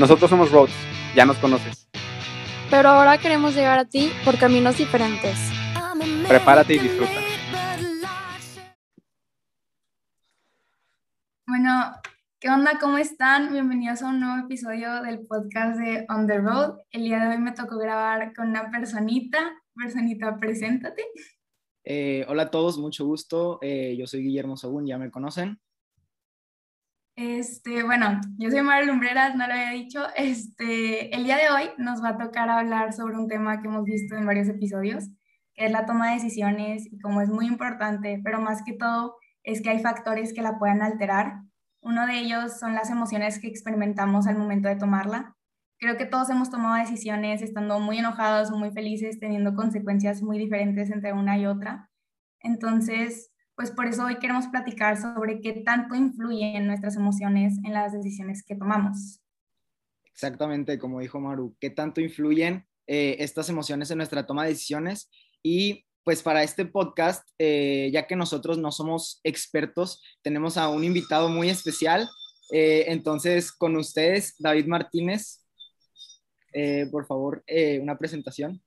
Nosotros somos Roads, ya nos conoces. Pero ahora queremos llegar a ti por caminos diferentes. Prepárate y disfruta. Bueno, ¿qué onda? ¿Cómo están? Bienvenidos a un nuevo episodio del podcast de On the Road. El día de hoy me tocó grabar con una personita. Personita, preséntate. Eh, hola a todos, mucho gusto. Eh, yo soy Guillermo Sagún, ya me conocen. Este, bueno, yo soy Mara Lumbreras, no lo había dicho. Este, el día de hoy nos va a tocar hablar sobre un tema que hemos visto en varios episodios, que es la toma de decisiones y como es muy importante, pero más que todo es que hay factores que la pueden alterar. Uno de ellos son las emociones que experimentamos al momento de tomarla. Creo que todos hemos tomado decisiones estando muy enojados o muy felices, teniendo consecuencias muy diferentes entre una y otra. Entonces, pues por eso hoy queremos platicar sobre qué tanto influyen nuestras emociones en las decisiones que tomamos. Exactamente, como dijo Maru, qué tanto influyen eh, estas emociones en nuestra toma de decisiones. Y pues para este podcast, eh, ya que nosotros no somos expertos, tenemos a un invitado muy especial. Eh, entonces, con ustedes, David Martínez, por favor, una presentación.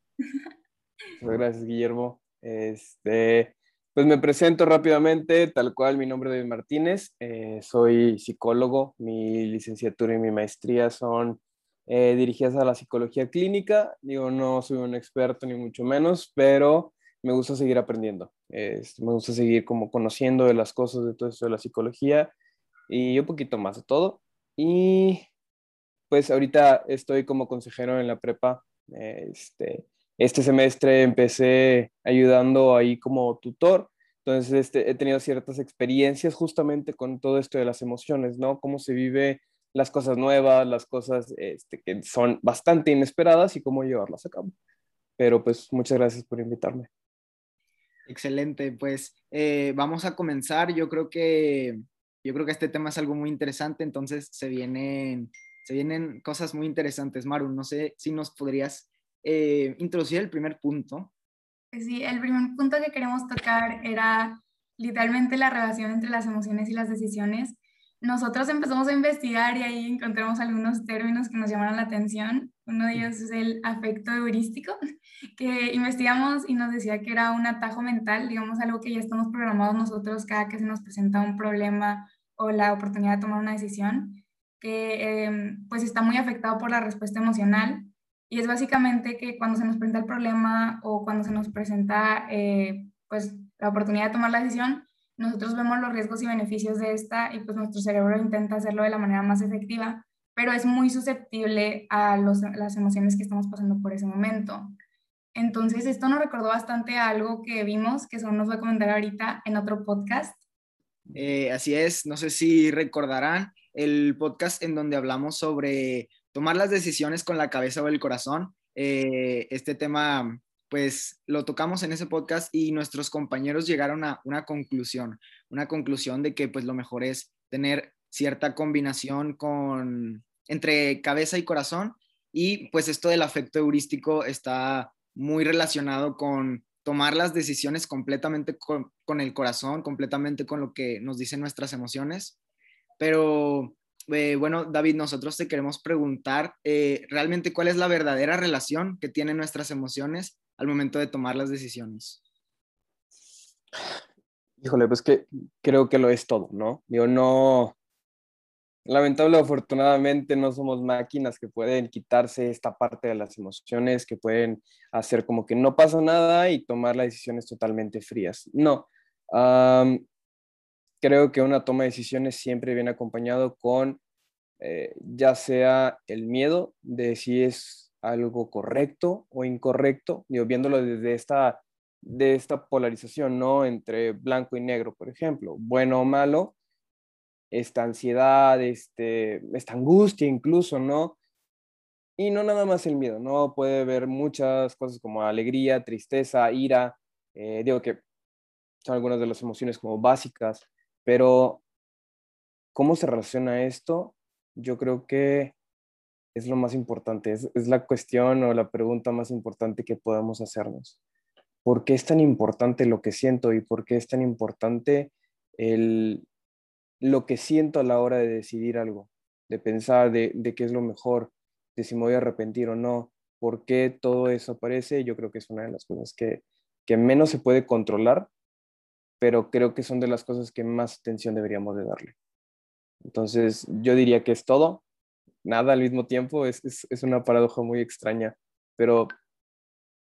Muchas gracias, Guillermo. Este, pues me presento rápidamente, tal cual, mi nombre es David Martínez, eh, soy psicólogo, mi licenciatura y mi maestría son eh, dirigidas a la psicología clínica, digo, no soy un experto ni mucho menos, pero me gusta seguir aprendiendo, me gusta seguir como conociendo de las cosas de todo esto de la psicología y un poquito más de todo. Y pues ahorita estoy como consejero en la prepa, este, este semestre empecé ayudando ahí como tutor, entonces este, he tenido ciertas experiencias justamente con todo esto de las emociones, ¿no? Cómo se vive las cosas nuevas, las cosas este, que son bastante inesperadas y cómo llevarlas a cabo. Pero pues muchas gracias por invitarme. Excelente, pues eh, vamos a comenzar. Yo creo que yo creo que este tema es algo muy interesante, entonces se vienen se vienen cosas muy interesantes. Maru, no sé si nos podrías eh, introducir el primer punto. Pues sí, el primer punto que queremos tocar era literalmente la relación entre las emociones y las decisiones. Nosotros empezamos a investigar y ahí encontramos algunos términos que nos llamaron la atención. Uno de ellos es el afecto heurístico, que investigamos y nos decía que era un atajo mental, digamos algo que ya estamos programados nosotros cada que se nos presenta un problema o la oportunidad de tomar una decisión, que eh, pues está muy afectado por la respuesta emocional y es básicamente que cuando se nos presenta el problema o cuando se nos presenta eh, pues la oportunidad de tomar la decisión, nosotros vemos los riesgos y beneficios de esta y pues nuestro cerebro intenta hacerlo de la manera más efectiva, pero es muy susceptible a las emociones que estamos pasando por ese momento. Entonces, esto nos recordó bastante a algo que vimos, que son nos va a comentar ahorita en otro podcast. Eh, así es, no sé si recordarán el podcast en donde hablamos sobre tomar las decisiones con la cabeza o el corazón. Eh, este tema, pues lo tocamos en ese podcast y nuestros compañeros llegaron a una conclusión, una conclusión de que pues lo mejor es tener cierta combinación con entre cabeza y corazón y pues esto del afecto heurístico está muy relacionado con tomar las decisiones completamente con, con el corazón, completamente con lo que nos dicen nuestras emociones, pero eh, bueno, David, nosotros te queremos preguntar eh, realmente cuál es la verdadera relación que tienen nuestras emociones al momento de tomar las decisiones. Híjole, pues que creo que lo es todo, ¿no? Digo, no, lamentable afortunadamente no somos máquinas que pueden quitarse esta parte de las emociones, que pueden hacer como que no pasa nada y tomar las decisiones totalmente frías. No, creo que una toma de decisiones siempre viene acompañado con eh, ya sea el miedo de si es algo correcto o incorrecto, digo, viéndolo desde esta, de esta polarización, ¿no? Entre blanco y negro, por ejemplo, bueno o malo, esta ansiedad, este, esta angustia incluso, ¿no? Y no nada más el miedo, ¿no? Puede haber muchas cosas como alegría, tristeza, ira, eh, digo que son algunas de las emociones como básicas, pero, ¿cómo se relaciona esto? Yo creo que es lo más importante, es, la cuestión o la pregunta más importante que podemos hacernos. ¿Por qué es tan importante lo que siento y por qué es tan importante el, lo que siento a la hora de decidir algo, de pensar de, de qué es lo mejor, de si me voy a arrepentir o no, por qué todo eso aparece, yo creo que es una de las cosas que, que menos se puede controlar, pero creo que son de las cosas que más atención deberíamos de darle. Entonces, yo diría que es todo, nada al mismo tiempo, es, es, es una paradoja muy extraña, pero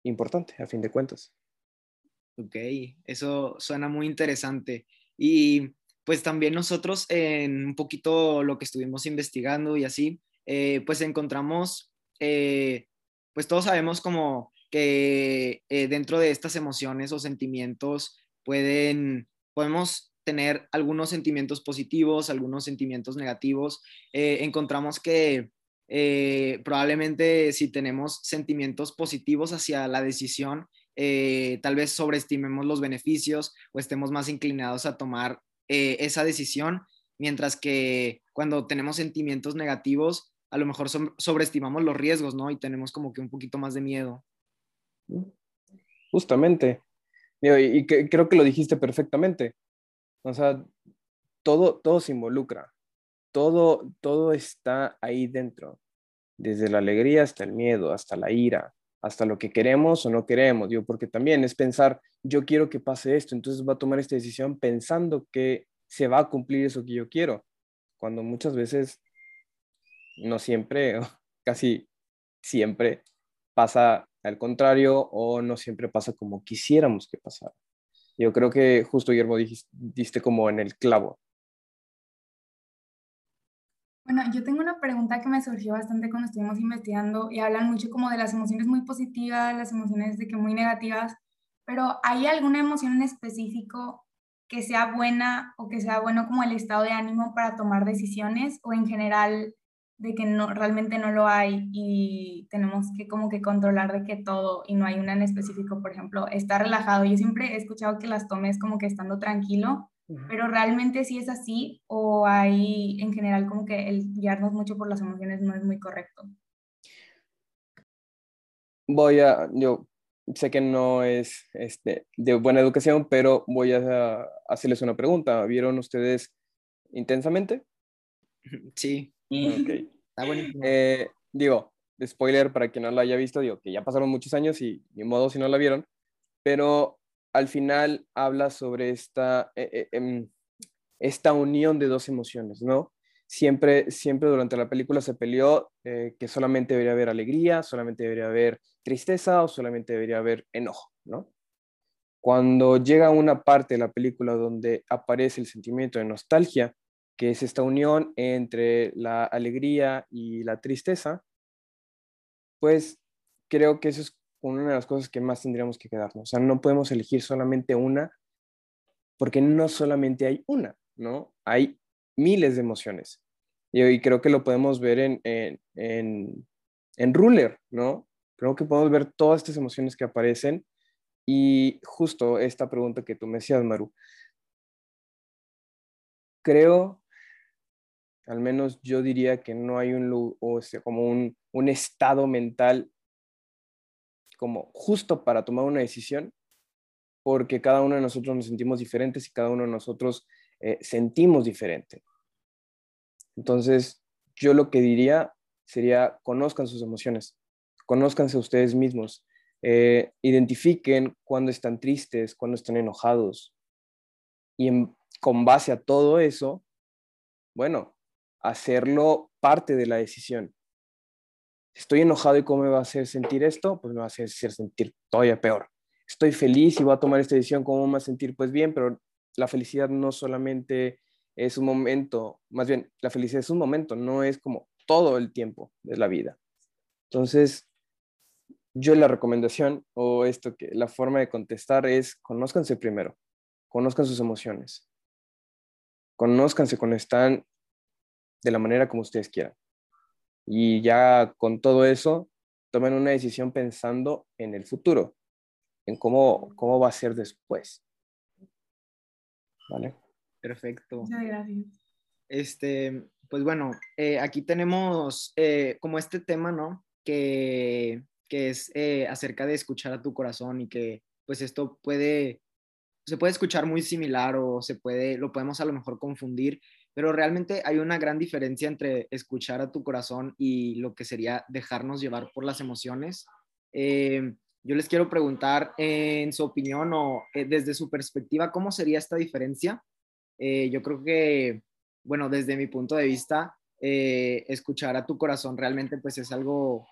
importante a fin de cuentas. Ok, eso suena muy interesante. Y pues también nosotros en un poquito lo que estuvimos investigando y así, eh, pues encontramos, eh, pues todos sabemos como que eh, dentro de estas emociones o sentimientos pueden, podemos tener algunos sentimientos positivos, algunos sentimientos negativos. encontramos que probablemente si tenemos sentimientos positivos hacia la decisión, tal vez sobreestimemos los beneficios o estemos más inclinados a tomar eh, esa decisión, mientras que cuando tenemos sentimientos negativos, a lo mejor sobreestimamos los riesgos, ¿no? Y tenemos como que un poquito más de miedo. Justamente. Y, creo que lo dijiste perfectamente. O sea, todo, todo se involucra. Todo, todo está ahí dentro. Desde la alegría hasta el miedo, hasta la ira, hasta lo que queremos o no queremos, digo, porque también es pensar, yo quiero que pase esto, entonces va a tomar esta decisión pensando que se va a cumplir eso que yo quiero, cuando muchas veces, no siempre, casi siempre pasa al contrario o no siempre pasa como quisiéramos que pasara. Yo creo que justo, Guillermo, dijiste, diste como en el clavo. Bueno, yo tengo una pregunta que me surgió bastante cuando estuvimos investigando y hablan mucho como de las emociones muy positivas, las emociones de que muy negativas, pero ¿hay alguna emoción en específico que sea buena o que sea bueno como el estado de ánimo para tomar decisiones o en general de que no realmente no lo hay y tenemos que como que controlar de que todo y no hay una en específico, por ejemplo, estar relajado. Yo siempre he escuchado que las tomes como que estando tranquilo pero realmente sí es así o hay en general como que el guiarnos mucho por las emociones no es muy correcto. Voy a, yo sé que no es este, de buena educación, pero voy a hacerles una pregunta. ¿Vieron ustedes intensamente? Sí. Okay. Está buenísimo. Eh, digo, spoiler para quien no lo haya visto, digo que ya pasaron muchos años y ni modo si no la vieron, pero al final habla sobre esta, eh, eh, em, esta unión de dos emociones, ¿no? Siempre, siempre durante la película se peleó eh, que solamente debería haber alegría, solamente debería haber tristeza o solamente debería haber enojo, ¿no? Cuando llega una parte de la película donde aparece el sentimiento de nostalgia, que es esta unión entre la alegría y la tristeza, pues creo que eso es una de las cosas que más tendríamos que quedarnos. O sea, no podemos elegir solamente una, porque no solamente hay una, ¿no? Hay miles de emociones. Y, creo que lo podemos ver en, en, en, en Ruler, ¿no? Creo que podemos ver todas estas emociones que aparecen y justo esta pregunta que tú me decías, Maru. Creo, al menos yo diría que no hay un, o sea, como un, un estado mental como justo para tomar una decisión, porque cada uno de nosotros nos sentimos diferentes y cada uno de nosotros eh, sentimos diferente. Entonces, yo lo que diría sería, conozcan sus emociones, conózcanse ustedes mismos, eh, identifiquen cuando están tristes, cuando están enojados. Y con base a todo eso, bueno, hacerlo parte de la decisión estoy enojado y cómo me va a hacer sentir esto, pues me va a hacer sentir todavía peor. Estoy feliz y voy a tomar esta decisión, ¿cómo me va a sentir? Pues bien, pero la felicidad no solamente es un momento, más bien, la felicidad es un momento, no es como todo el tiempo de la vida. Entonces, yo la recomendación o esto que la forma de contestar es conózcanse primero, conozcan sus emociones, conózcanse cuando están de la manera como ustedes quieran. Y ya con todo eso, tomen una decisión pensando en el futuro, en cómo, cómo va a ser después. ¿Vale? Perfecto. Muchas gracias. Este, pues bueno, eh, aquí tenemos eh, como este tema, ¿no? Que, que es eh, acerca de escuchar a tu corazón y que pues esto puede, se puede escuchar muy similar o se puede, lo podemos a lo mejor confundir, pero realmente hay una gran diferencia entre escuchar a tu corazón y lo que sería dejarnos llevar por las emociones. Eh, yo les quiero preguntar, en su opinión o eh, desde su perspectiva, ¿cómo sería esta diferencia? Eh, yo creo que, bueno, desde mi punto de vista, escuchar a tu corazón realmente pues es algo,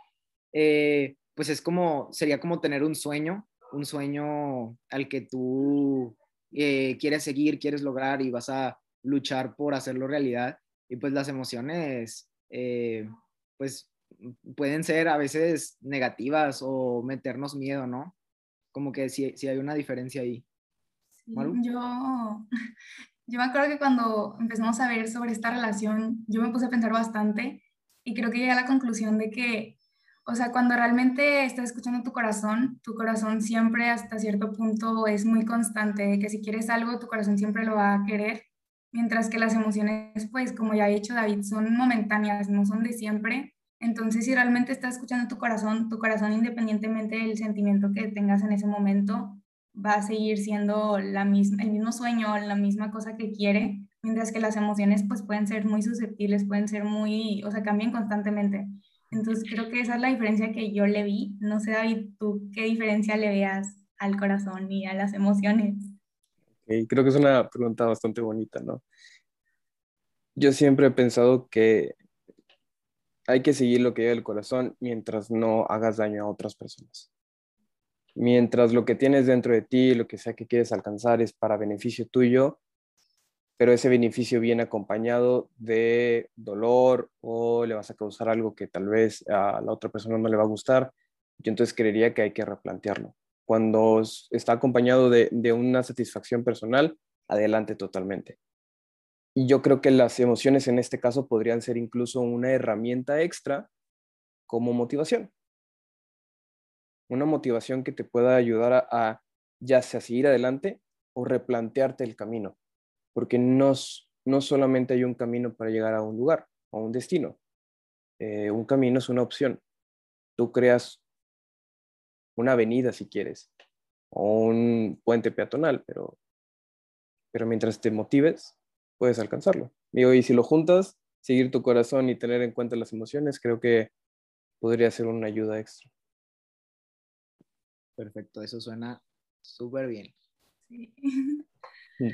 pues es como, sería como tener un sueño, un sueño al que tú quieres seguir, quieres lograr y vas a luchar por hacerlo realidad. Y pues las emociones, pues pueden ser a veces negativas o meternos miedo, ¿no? Como que sí, hay una diferencia ahí. yo, yo me acuerdo que cuando empezamos a ver sobre esta relación, yo me puse a pensar bastante y creo que llegué a la conclusión de que, o sea, cuando realmente estás escuchando tu corazón, tu corazón siempre hasta cierto punto es muy constante, de que si quieres algo, tu corazón siempre lo va a querer, mientras que las emociones, pues como ya ha dicho David, son momentáneas, no son de siempre entonces, si realmente estás escuchando tu corazón, tu corazón, independientemente del sentimiento que tengas en ese momento, va a seguir siendo la misma, el mismo sueño, la misma cosa que quiere, mientras que las emociones pues pueden ser muy susceptibles, pueden ser muy, o sea, cambian constantemente. Entonces, creo que esa es la diferencia que yo le vi. No sé, David, tú qué diferencia le veas al corazón y a las emociones. Creo que es una pregunta bastante bonita, ¿no? Yo siempre he pensado que hay que seguir lo que lleva el corazón mientras no hagas daño a otras personas. Mientras lo que tienes dentro de ti, lo que sea que quieres alcanzar es para beneficio tuyo, pero ese beneficio viene acompañado de dolor o le vas a causar algo que tal vez a la otra persona no le va a gustar, yo entonces creería que hay que replantearlo. Cuando está acompañado de, una satisfacción personal, adelante totalmente. Y yo creo que las emociones en este caso podrían ser incluso una herramienta extra como motivación. Una motivación que te pueda ayudar a, ya sea seguir adelante o replantearte el camino. Porque no, no solamente hay un camino para llegar a un lugar o un destino. Eh, un camino es una opción. Tú creas una avenida si quieres o un puente peatonal, pero, pero mientras te motives, puedes alcanzarlo. Digo, y si lo juntas, seguir tu corazón y tener en cuenta las emociones, creo que podría ser una ayuda extra. Perfecto, eso suena súper bien. Sí. Mm.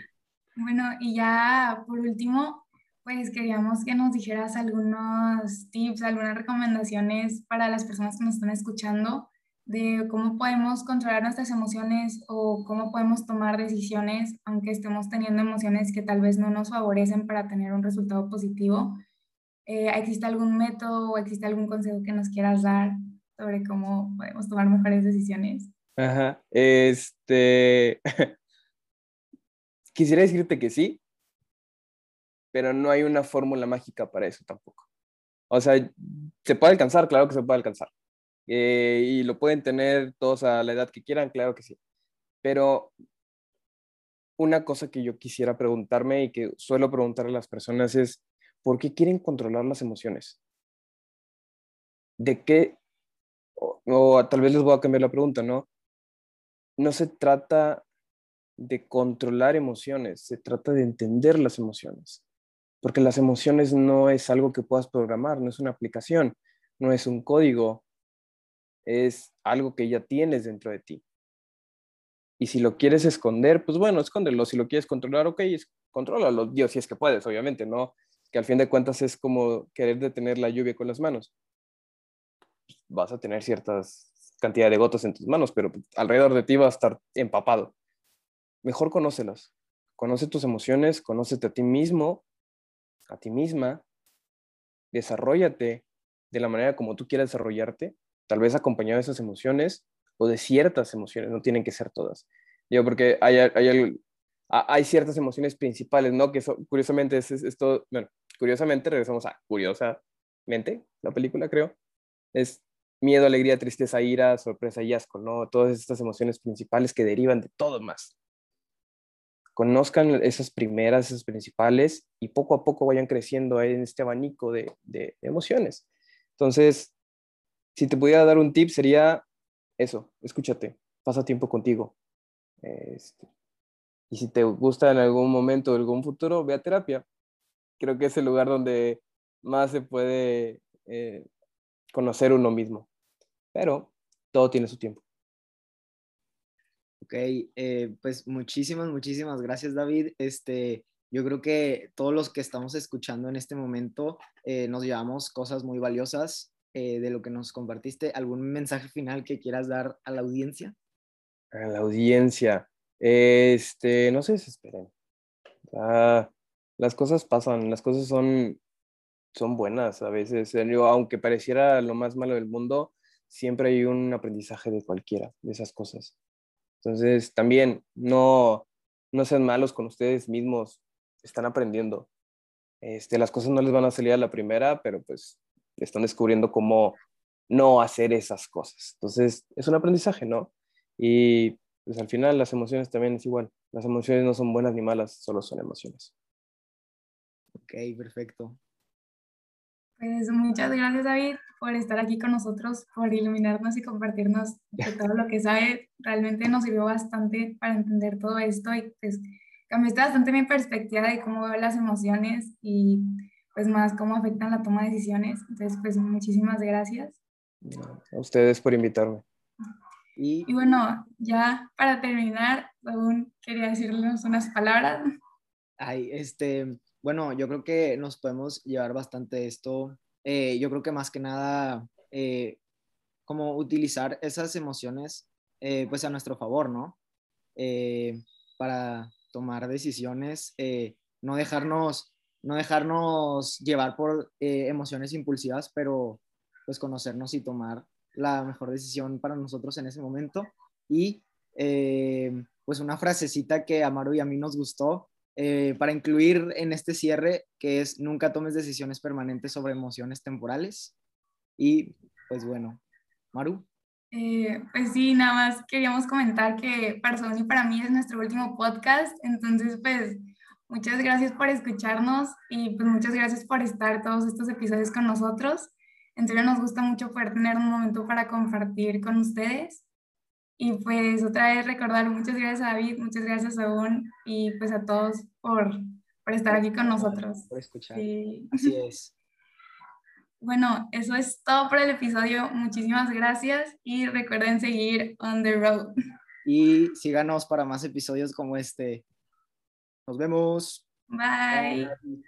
Bueno, y ya por último, pues queríamos que nos dijeras algunos tips, algunas recomendaciones para las personas que nos están escuchando de cómo podemos controlar nuestras emociones o cómo podemos tomar decisiones aunque estemos teniendo emociones que tal vez no nos favorecen para tener un resultado positivo. Eh, ¿Existe algún método o existe algún consejo que nos quieras dar sobre cómo podemos tomar mejores decisiones? Ajá, este... Quisiera decirte que sí, pero no hay una fórmula mágica para eso tampoco. O sea, se puede alcanzar, claro que se puede alcanzar eh, y lo pueden tener todos a la edad que quieran, claro que sí. Pero una cosa que yo quisiera preguntarme y que suelo preguntar a las personas es, ¿por qué quieren controlar las emociones? ¿De qué? O, tal vez les voy a cambiar la pregunta, ¿no? No se trata de controlar emociones, se trata de entender las emociones, porque las emociones no es algo que puedas programar, no es una aplicación, no es un código, es algo que ya tienes dentro de ti. Y si lo quieres esconder, pues bueno, escóndelo. Si lo quieres controlar, ok, contrólalo. Dios, si es que puedes, obviamente, ¿no? Que al fin de cuentas es como querer detener la lluvia con las manos. Vas a tener ciertas cantidad de gotas en tus manos, pero alrededor de ti va a estar empapado. Mejor conócelas. Conoce tus emociones, conócete a ti mismo, a ti misma. Desarrollate de la manera como tú quieras desarrollarte tal vez acompañado de esas emociones o de ciertas emociones, no tienen que ser todas. Digo, porque hay, hay, hay ciertas emociones principales, ¿no? Que curiosamente es, esto, bueno, curiosamente regresamos a curiosamente, la película creo, es miedo, alegría, tristeza, ira, sorpresa y asco, ¿no? Todas estas emociones principales que derivan de todo más. Conozcan esas primeras, esas principales y poco a poco vayan creciendo en este abanico de, de emociones. Entonces, si te pudiera dar un tip sería eso, escúchate, pasa tiempo contigo. Este, y si te gusta en algún momento, en algún futuro, ve a terapia. creo que es el lugar donde más se puede eh, conocer uno mismo. Pero todo tiene su tiempo. Ok, eh, pues muchísimas, muchísimas gracias David. Este, yo creo que todos los que estamos escuchando en este momento eh, nos llevamos cosas muy valiosas de lo que nos compartiste. ¿Algún mensaje final que quieras dar a la audiencia? A la audiencia. Este, no se desesperen. las cosas pasan, las cosas son son buenas a veces. Eh, aunque pareciera lo más malo del mundo, siempre hay un aprendizaje de cualquiera de esas cosas. Entonces, también no, no sean malos con ustedes mismos, están aprendiendo. Este, las cosas no les van a salir a la primera, pero pues están descubriendo cómo no hacer esas cosas. Entonces, es un aprendizaje, ¿no? Y pues al final las emociones también es igual. Las emociones no son buenas ni malas, solo son emociones. Ok, perfecto. Pues muchas gracias David por estar aquí con nosotros, por iluminarnos y compartirnos de todo lo que sabe. Realmente nos sirvió bastante para entender todo esto y pues cambiaste bastante mi perspectiva de cómo veo las emociones y pues más cómo afectan la toma de decisiones. Entonces pues muchísimas gracias. A ustedes por invitarme. Y, y bueno, ya para terminar, aún quería decirles unas palabras. Ay, este, bueno, yo creo que nos podemos llevar bastante esto. Eh, yo creo que más que nada, eh, como utilizar esas emociones eh, pues a nuestro favor, ¿no? para tomar decisiones, no, dejarnos, no dejarnos llevar por emociones impulsivas, pero pues conocernos y tomar la mejor decisión para nosotros en ese momento. Y pues una frasecita que a Maru y a mí nos gustó eh, para incluir en este cierre, que es nunca tomes decisiones permanentes sobre emociones temporales. Y pues bueno, Maru. Eh, pues sí, nada más queríamos comentar que para Sony para mí es nuestro último podcast, entonces pues muchas gracias por escucharnos y pues muchas gracias por estar todos estos episodios con nosotros. En serio nos gusta mucho poder tener un momento para compartir con ustedes y pues otra vez recordar muchas gracias a David, muchas gracias a Un y pues a todos por, por estar aquí con nosotros. Por escuchar. Así es. Bueno, eso es todo por el episodio. Muchísimas gracias y recuerden seguir on the road. Y síganos para más episodios como este. Nos vemos. Bye. Bye.